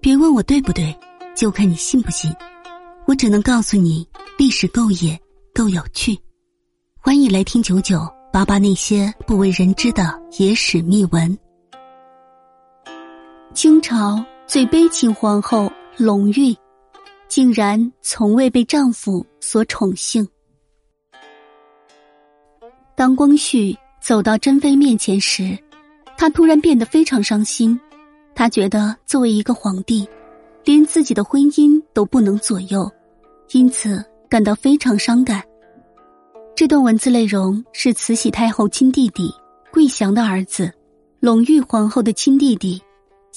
别问我对不对，就看你信不信。我只能告诉你，历史够野，够有趣。欢迎来听九九八八那些不为人知的野史秘闻。清朝最悲情皇后隆裕，竟然从未被丈夫所宠幸。当光绪走到珍妃面前时，他突然变得非常伤心。他觉得作为一个皇帝，连自己的婚姻都不能左右，因此感到非常伤感。这段文字内容是慈禧太后亲弟弟桂祥的儿子隆裕皇后的亲弟弟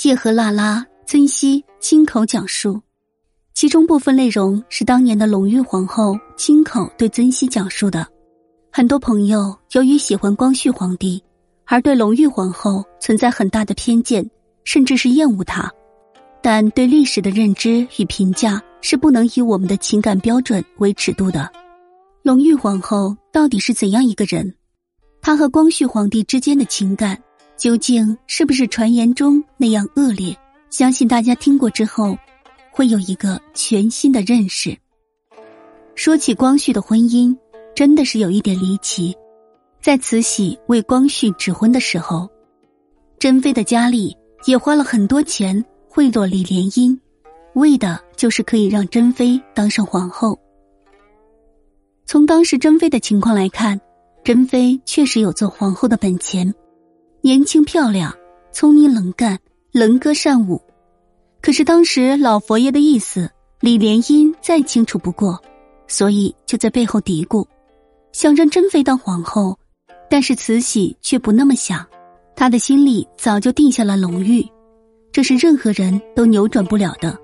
叶赫那拉尊熙亲口讲述，其中部分内容是当年的隆裕皇后亲口对尊熙讲述的。很多朋友由于喜欢光绪皇帝，而对隆裕皇后存在很大的偏见。甚至是厌恶他，但对历史的认知与评价是不能以我们的情感标准为尺度的。隆裕皇后到底是怎样一个人？她和光绪皇帝之间的情感究竟是不是传言中那样恶劣？相信大家听过之后，会有一个全新的认识。说起光绪的婚姻，真的是有一点离奇。在慈禧为光绪指婚的时候，珍妃的家里。也花了很多钱贿赂李莲英，为的就是可以让珍妃当上皇后。从当时珍妃的情况来看，珍妃确实有做皇后的本钱，年轻漂亮，聪明能干，能歌善舞。可是当时老佛爷的意思，李莲英再清楚不过，所以就在背后嘀咕，想让珍妃当皇后。但是慈禧却不那么想。他的心里早就定下了隆裕，这是任何人都扭转不了的。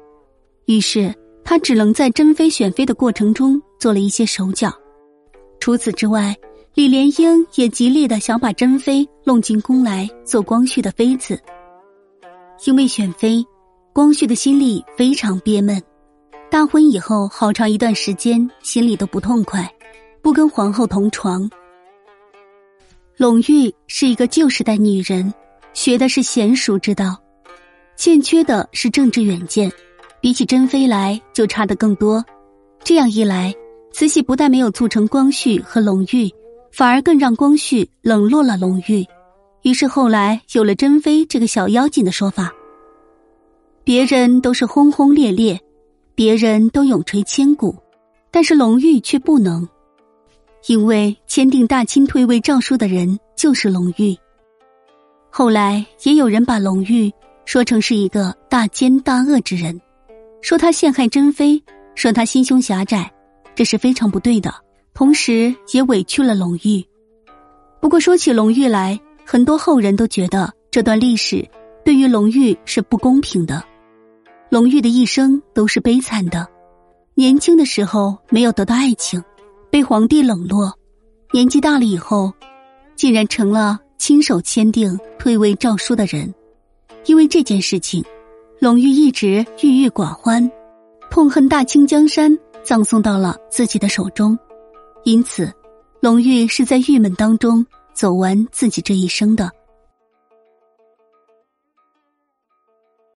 于是他只能在珍妃选妃的过程中做了一些手脚。除此之外，李莲英也极力的想把珍妃弄进宫来做光绪的妃子。因为选妃，光绪的心里非常憋闷。大婚以后，好长一段时间心里都不痛快，不跟皇后同床。隆裕是一个旧时代女人，学的是娴熟之道，欠缺的是政治远见，比起珍妃来就差的更多。这样一来，慈禧不但没有促成光绪和隆裕，反而更让光绪冷落了隆裕。于是后来有了珍妃这个小妖精的说法。别人都是轰轰烈烈，别人都永垂千古，但是隆裕却不能。因为签订大清退位诏书的人就是隆裕，后来也有人把隆裕说成是一个大奸大恶之人，说他陷害珍妃，说他心胸狭窄，这是非常不对的。同时也委屈了隆裕。不过说起隆裕来，很多后人都觉得这段历史对于隆裕是不公平的。隆裕的一生都是悲惨的，年轻的时候没有得到爱情。被皇帝冷落，年纪大了以后，竟然成了亲手签订退位诏书的人。因为这件事情，隆裕一直郁郁寡欢，痛恨大清江山葬送到了自己的手中，因此，隆裕是在郁闷当中走完自己这一生的。